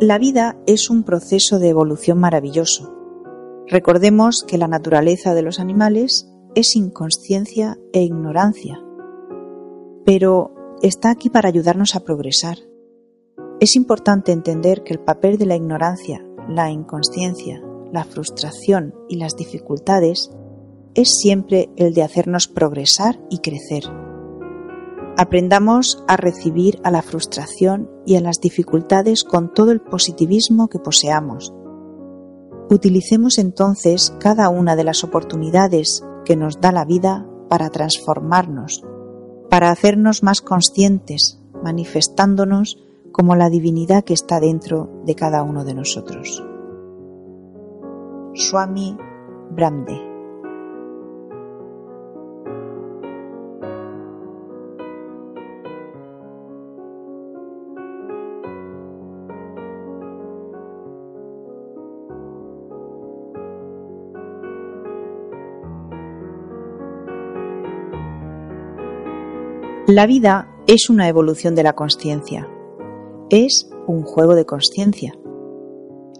La vida es un proceso de evolución maravilloso. Recordemos que la naturaleza de los animales es inconsciencia e ignorancia, pero está aquí para ayudarnos a progresar. Es importante entender que el papel de la ignorancia, la inconsciencia, la frustración y las dificultades es siempre el de hacernos progresar y crecer. Aprendamos a recibir a la frustración y a las dificultades con todo el positivismo que poseamos. Utilicemos entonces cada una de las oportunidades que nos da la vida para transformarnos, para hacernos más conscientes, manifestándonos como la divinidad que está dentro de cada uno de nosotros. Swami Brahmde La vida es una evolución de la conciencia. Es un juego de conciencia.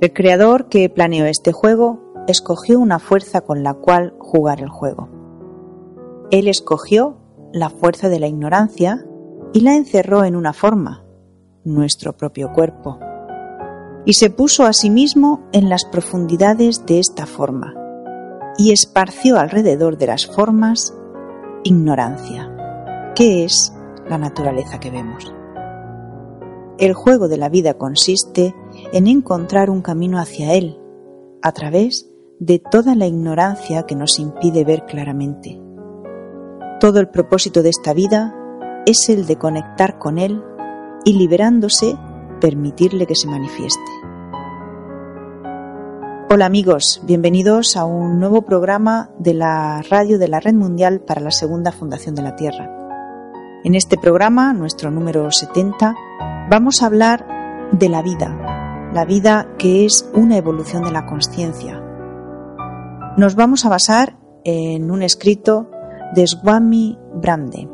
El creador que planeó este juego escogió una fuerza con la cual jugar el juego. Él escogió la fuerza de la ignorancia y la encerró en una forma, nuestro propio cuerpo, y se puso a sí mismo en las profundidades de esta forma y esparció alrededor de las formas ignorancia. ¿Qué es la naturaleza que vemos? El juego de la vida consiste en encontrar un camino hacia él, a través de toda la ignorancia que nos impide ver claramente. Todo el propósito de esta vida es el de conectar con él y liberándose permitirle que se manifieste. Hola amigos, bienvenidos a un nuevo programa de la radio de la Red Mundial para la Segunda Fundación de la Tierra. En este programa, nuestro número 70, vamos a hablar de la vida, la vida que es una evolución de la conciencia. Nos vamos a basar en un escrito de Swami Brande.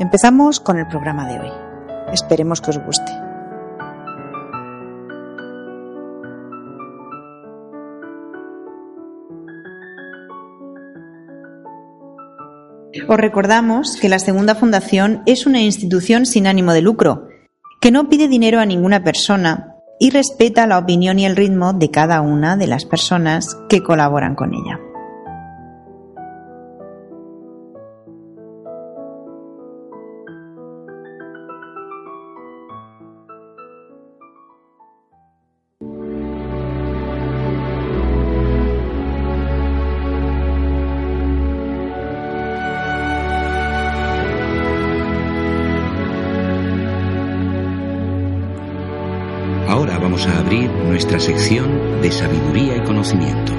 Empezamos con el programa de hoy. Esperemos que os guste. Os recordamos que la Segunda Fundación es una institución sin ánimo de lucro, que no pide dinero a ninguna persona y respeta la opinión y el ritmo de cada una de las personas que colaboran con ella. Sección de sabiduría y conocimiento.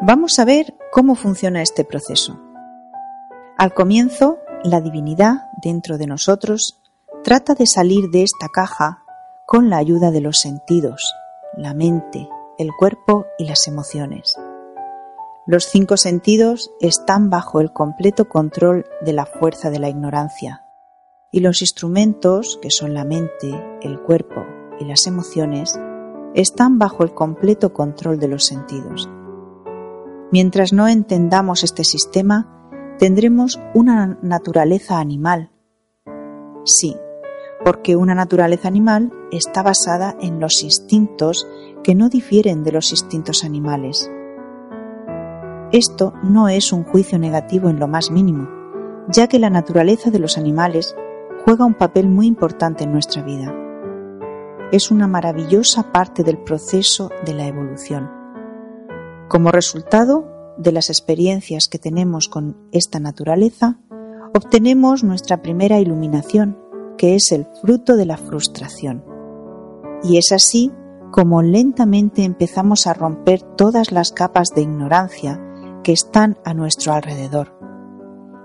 Vamos a ver cómo funciona este proceso. Al comienzo, la divinidad dentro de nosotros trata de salir de esta caja con la ayuda de los sentidos, la mente, el cuerpo y las emociones. Los cinco sentidos están bajo el completo control de la fuerza de la ignorancia y los instrumentos, que son la mente, el cuerpo y las emociones, están bajo el completo control de los sentidos. Mientras no entendamos este sistema, tendremos una naturaleza animal. Sí, porque una naturaleza animal está basada en los instintos que no difieren de los instintos animales. Esto no es un juicio negativo en lo más mínimo, ya que la naturaleza de los animales juega un papel muy importante en nuestra vida. Es una maravillosa parte del proceso de la evolución. Como resultado de las experiencias que tenemos con esta naturaleza, obtenemos nuestra primera iluminación, que es el fruto de la frustración. Y es así como lentamente empezamos a romper todas las capas de ignorancia que están a nuestro alrededor.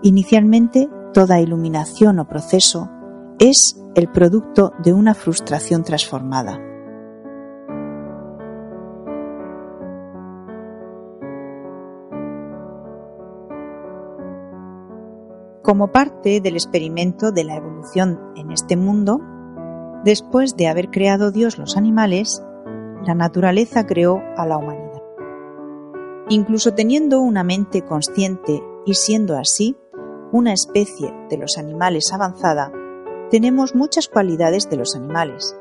Inicialmente, toda iluminación o proceso es el producto de una frustración transformada. Como parte del experimento de la evolución en este mundo, después de haber creado Dios los animales, la naturaleza creó a la humanidad. Incluso teniendo una mente consciente y siendo así una especie de los animales avanzada, tenemos muchas cualidades de los animales.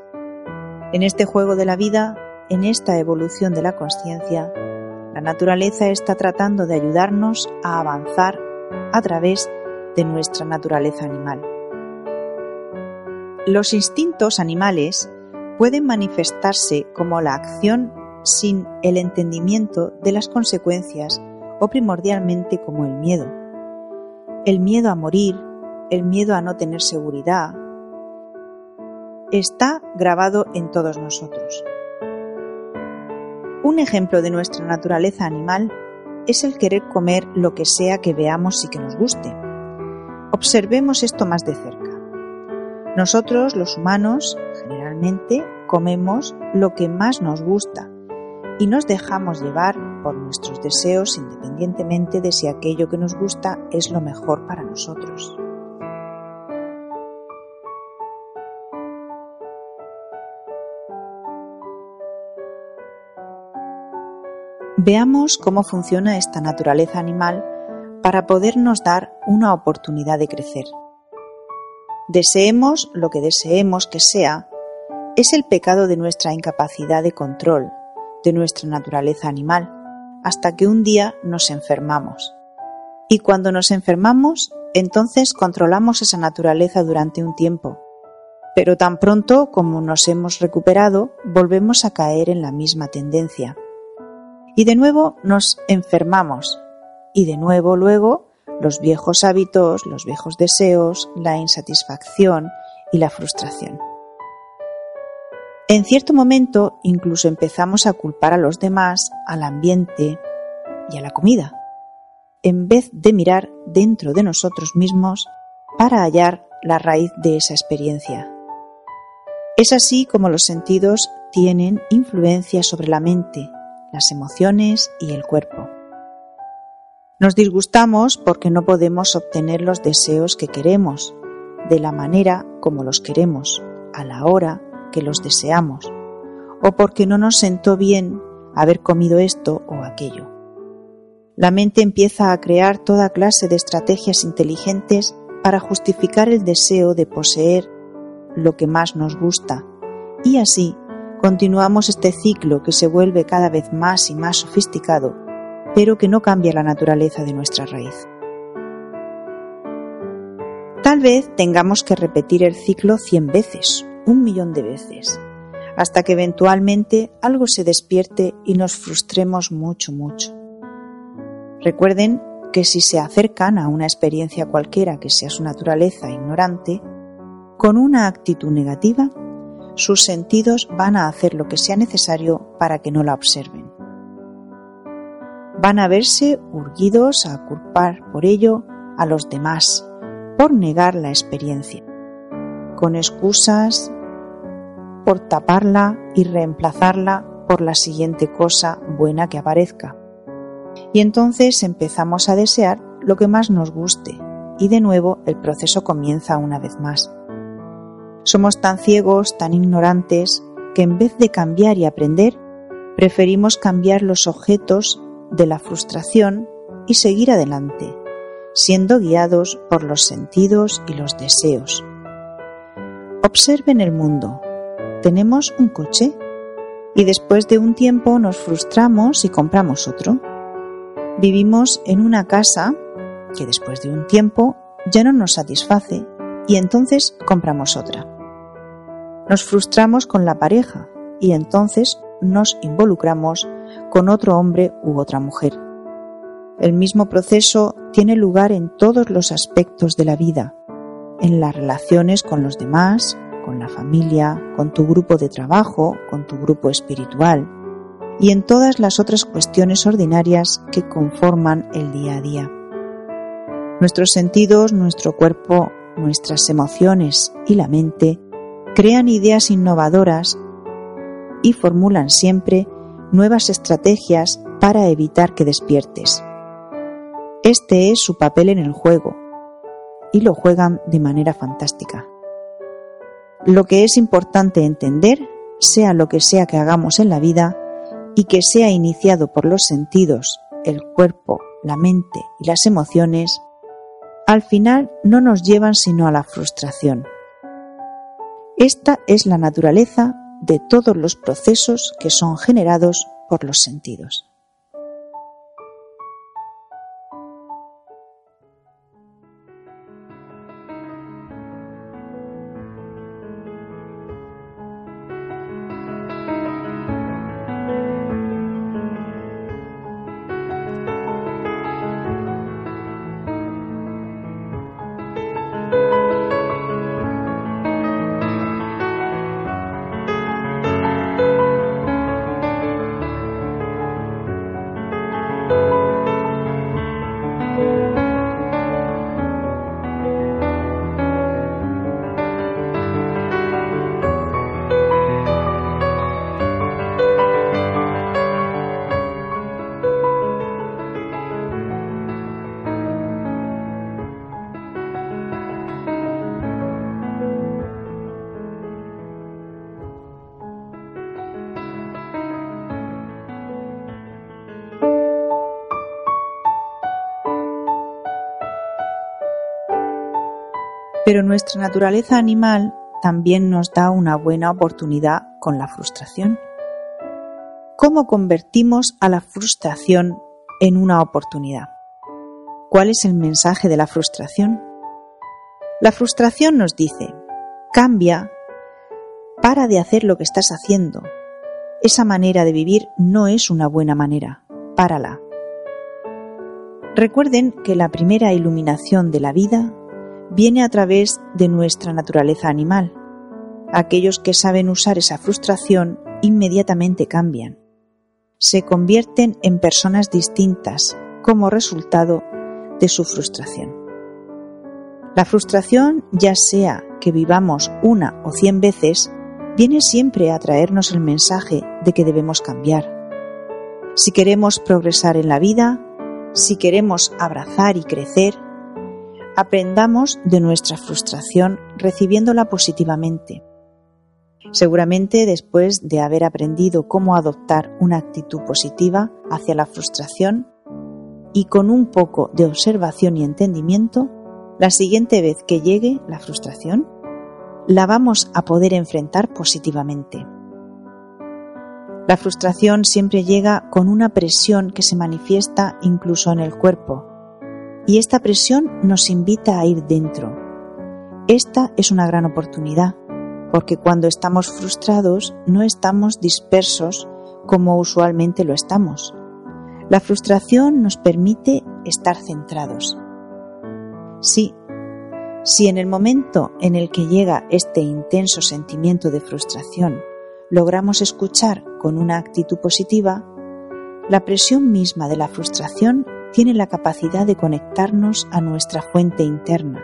En este juego de la vida, en esta evolución de la conciencia, la naturaleza está tratando de ayudarnos a avanzar a través de nuestra naturaleza animal. Los instintos animales pueden manifestarse como la acción sin el entendimiento de las consecuencias o primordialmente como el miedo. El miedo a morir, el miedo a no tener seguridad, está grabado en todos nosotros. Un ejemplo de nuestra naturaleza animal es el querer comer lo que sea que veamos y que nos guste. Observemos esto más de cerca. Nosotros, los humanos, generalmente comemos lo que más nos gusta y nos dejamos llevar por nuestros deseos independientemente de si aquello que nos gusta es lo mejor para nosotros. Veamos cómo funciona esta naturaleza animal para podernos dar una oportunidad de crecer. Deseemos lo que deseemos que sea, es el pecado de nuestra incapacidad de control, de nuestra naturaleza animal, hasta que un día nos enfermamos. Y cuando nos enfermamos, entonces controlamos esa naturaleza durante un tiempo. Pero tan pronto como nos hemos recuperado, volvemos a caer en la misma tendencia. Y de nuevo nos enfermamos, y de nuevo luego los viejos hábitos, los viejos deseos, la insatisfacción y la frustración. En cierto momento incluso empezamos a culpar a los demás, al ambiente y a la comida, en vez de mirar dentro de nosotros mismos para hallar la raíz de esa experiencia. Es así como los sentidos tienen influencia sobre la mente, las emociones y el cuerpo. Nos disgustamos porque no podemos obtener los deseos que queremos, de la manera como los queremos, a la hora que los deseamos, o porque no nos sentó bien haber comido esto o aquello. La mente empieza a crear toda clase de estrategias inteligentes para justificar el deseo de poseer lo que más nos gusta, y así continuamos este ciclo que se vuelve cada vez más y más sofisticado, pero que no cambia la naturaleza de nuestra raíz. Tal vez tengamos que repetir el ciclo cien veces, un millón de veces, hasta que eventualmente algo se despierte y nos frustremos mucho, mucho. Recuerden que si se acercan a una experiencia cualquiera que sea su naturaleza ignorante, con una actitud negativa, sus sentidos van a hacer lo que sea necesario para que no la observen. Van a verse urgidos a culpar por ello a los demás, por negar la experiencia, con excusas por taparla y reemplazarla por la siguiente cosa buena que aparezca. Y entonces empezamos a desear lo que más nos guste y de nuevo el proceso comienza una vez más. Somos tan ciegos, tan ignorantes, que en vez de cambiar y aprender, preferimos cambiar los objetos de la frustración y seguir adelante, siendo guiados por los sentidos y los deseos. Observen el mundo. Tenemos un coche y después de un tiempo nos frustramos y compramos otro. Vivimos en una casa que después de un tiempo ya no nos satisface y entonces compramos otra. Nos frustramos con la pareja y entonces nos involucramos con otro hombre u otra mujer. El mismo proceso tiene lugar en todos los aspectos de la vida, en las relaciones con los demás, con la familia, con tu grupo de trabajo, con tu grupo espiritual y en todas las otras cuestiones ordinarias que conforman el día a día. Nuestros sentidos, nuestro cuerpo, nuestras emociones y la mente crean ideas innovadoras y formulan siempre nuevas estrategias para evitar que despiertes. Este es su papel en el juego y lo juegan de manera fantástica. Lo que es importante entender, sea lo que sea que hagamos en la vida, y que sea iniciado por los sentidos, el cuerpo, la mente y las emociones, al final no nos llevan sino a la frustración. Esta es la naturaleza de todos los procesos que son generados por los sentidos. Pero nuestra naturaleza animal también nos da una buena oportunidad con la frustración. ¿Cómo convertimos a la frustración en una oportunidad? ¿Cuál es el mensaje de la frustración? La frustración nos dice, cambia, para de hacer lo que estás haciendo. Esa manera de vivir no es una buena manera, párala. Recuerden que la primera iluminación de la vida viene a través de nuestra naturaleza animal. Aquellos que saben usar esa frustración inmediatamente cambian. Se convierten en personas distintas como resultado de su frustración. La frustración, ya sea que vivamos una o cien veces, viene siempre a traernos el mensaje de que debemos cambiar. Si queremos progresar en la vida, Si queremos abrazar y crecer, aprendamos de nuestra frustración recibiéndola positivamente. Seguramente después de haber aprendido cómo adoptar una actitud positiva hacia la frustración y con un poco de observación y entendimiento, la siguiente vez que llegue la frustración, la vamos a poder enfrentar positivamente. La frustración siempre llega con una presión que se manifiesta incluso en el cuerpo, y esta presión nos invita a ir dentro. Esta es una gran oportunidad, porque cuando estamos frustrados no estamos dispersos como usualmente lo estamos. La frustración nos permite estar centrados. Sí, si en el momento en el que llega este intenso sentimiento de frustración logramos escuchar con una actitud positiva, la presión misma de la frustración tiene la capacidad de conectarnos a nuestra fuente interna,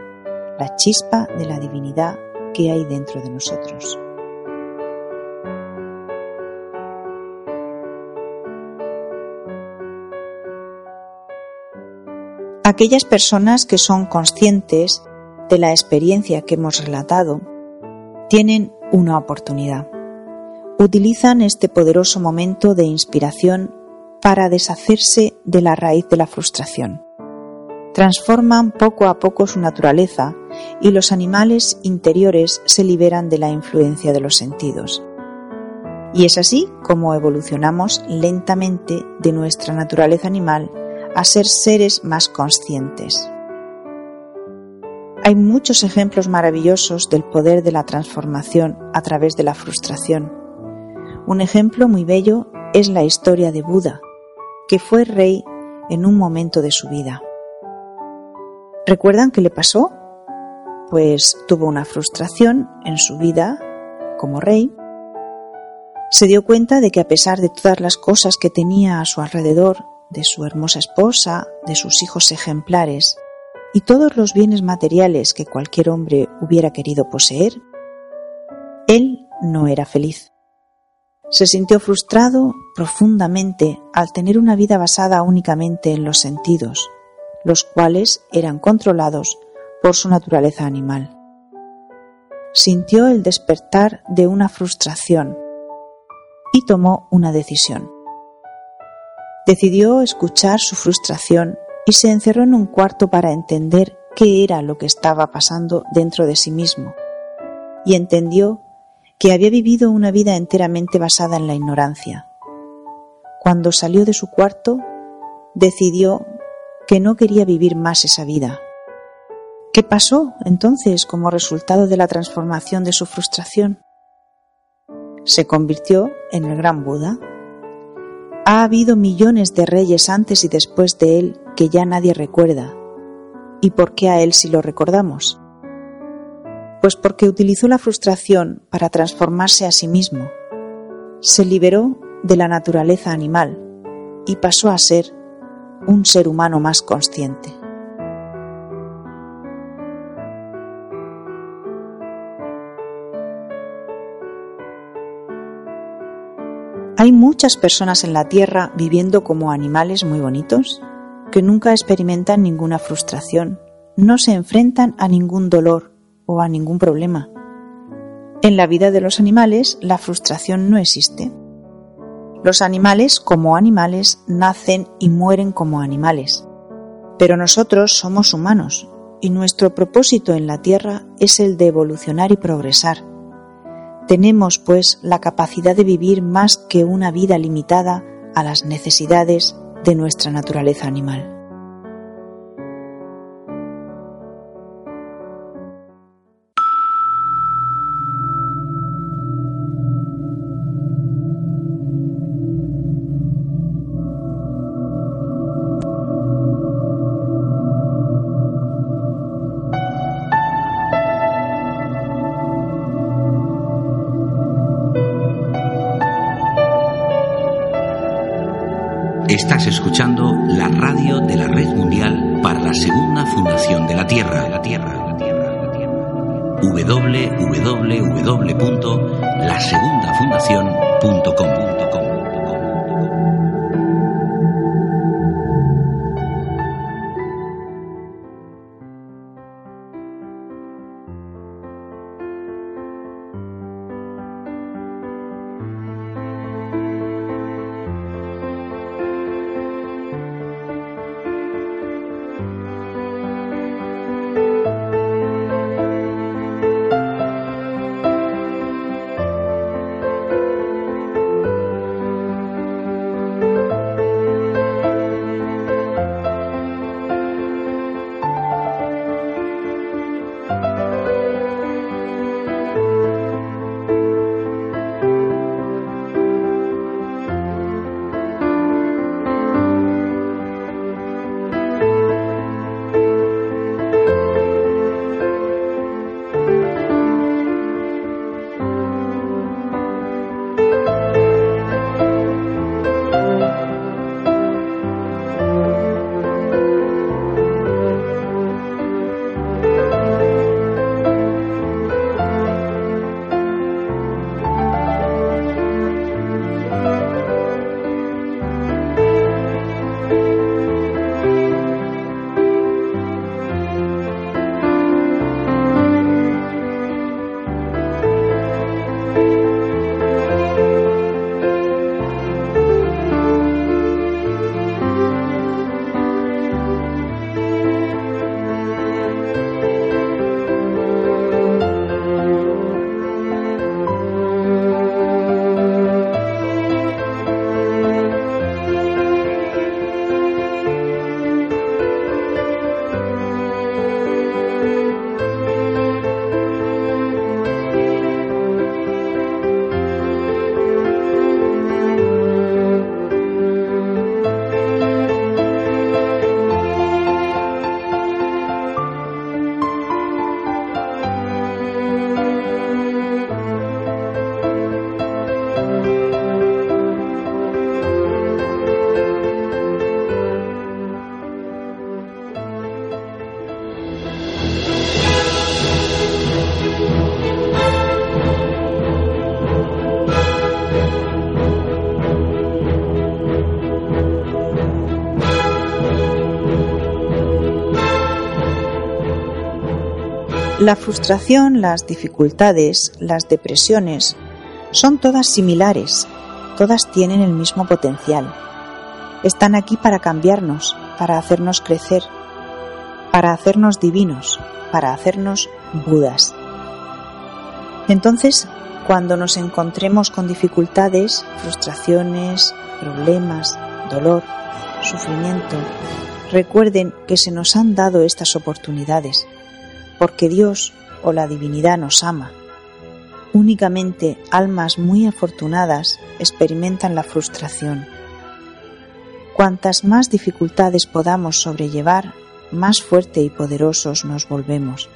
la chispa de la divinidad que hay dentro de nosotros. Aquellas personas que son conscientes de la experiencia que hemos relatado tienen una oportunidad. Utilizan este poderoso momento de inspiración para deshacerse de la raíz de la frustración. Transforman poco a poco su naturaleza y los animales interiores se liberan de la influencia de los sentidos. Y es así como evolucionamos lentamente de nuestra naturaleza animal a ser seres más conscientes. Hay muchos ejemplos maravillosos del poder de la transformación a través de la frustración. Un ejemplo muy bello es la historia de Buda, que fue rey en un momento de su vida. ¿Recuerdan qué le pasó? Pues tuvo una frustración en su vida como rey. Se dio cuenta de que a pesar de todas las cosas que tenía a su alrededor, de su hermosa esposa, de sus hijos ejemplares y todos los bienes materiales que cualquier hombre hubiera querido poseer, él no era feliz. Se sintió frustrado profundamente al tener una vida basada únicamente en los sentidos, los cuales eran controlados por su naturaleza animal. Sintió el despertar de una frustración y tomó una decisión. Decidió escuchar su frustración y se encerró en un cuarto para entender qué era lo que estaba pasando dentro de sí mismo, y entendió que había vivido una vida enteramente basada en la ignorancia. Cuando salió de su cuarto, decidió que no quería vivir más esa vida. ¿Qué pasó entonces como resultado de la transformación de su frustración? Se convirtió en el gran Buda. Ha habido millones de reyes antes y después de él que ya nadie recuerda. ¿Y por qué a él sí lo recordamos? Pues porque utilizó la frustración para transformarse a sí mismo. Se liberó de la naturaleza animal y pasó a ser un ser humano más consciente. Hay muchas personas en la Tierra viviendo como animales muy bonitos que nunca experimentan ninguna frustración, no se enfrentan a ningún dolor a ningún problema. En la vida de los animales la frustración no existe. Los animales como animales nacen y mueren como animales. Pero nosotros somos humanos y nuestro propósito en la Tierra es el de evolucionar y progresar. Tenemos, pues, la capacidad de vivir más que una vida limitada a las necesidades de nuestra naturaleza animal. La frustración, las dificultades, las depresiones son todas similares, todas tienen el mismo potencial. Están aquí para cambiarnos, para hacernos crecer, para hacernos divinos, para hacernos budas. Entonces, cuando nos encontremos con dificultades, frustraciones, problemas, dolor, sufrimiento, recuerden que se nos han dado estas oportunidades, porque Dios o la divinidad nos ama. Únicamente almas muy afortunadas experimentan la frustración. Cuantas más dificultades podamos sobrellevar, más fuerte y poderosos nos volvemos.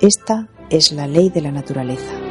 Esta es la ley de la naturaleza.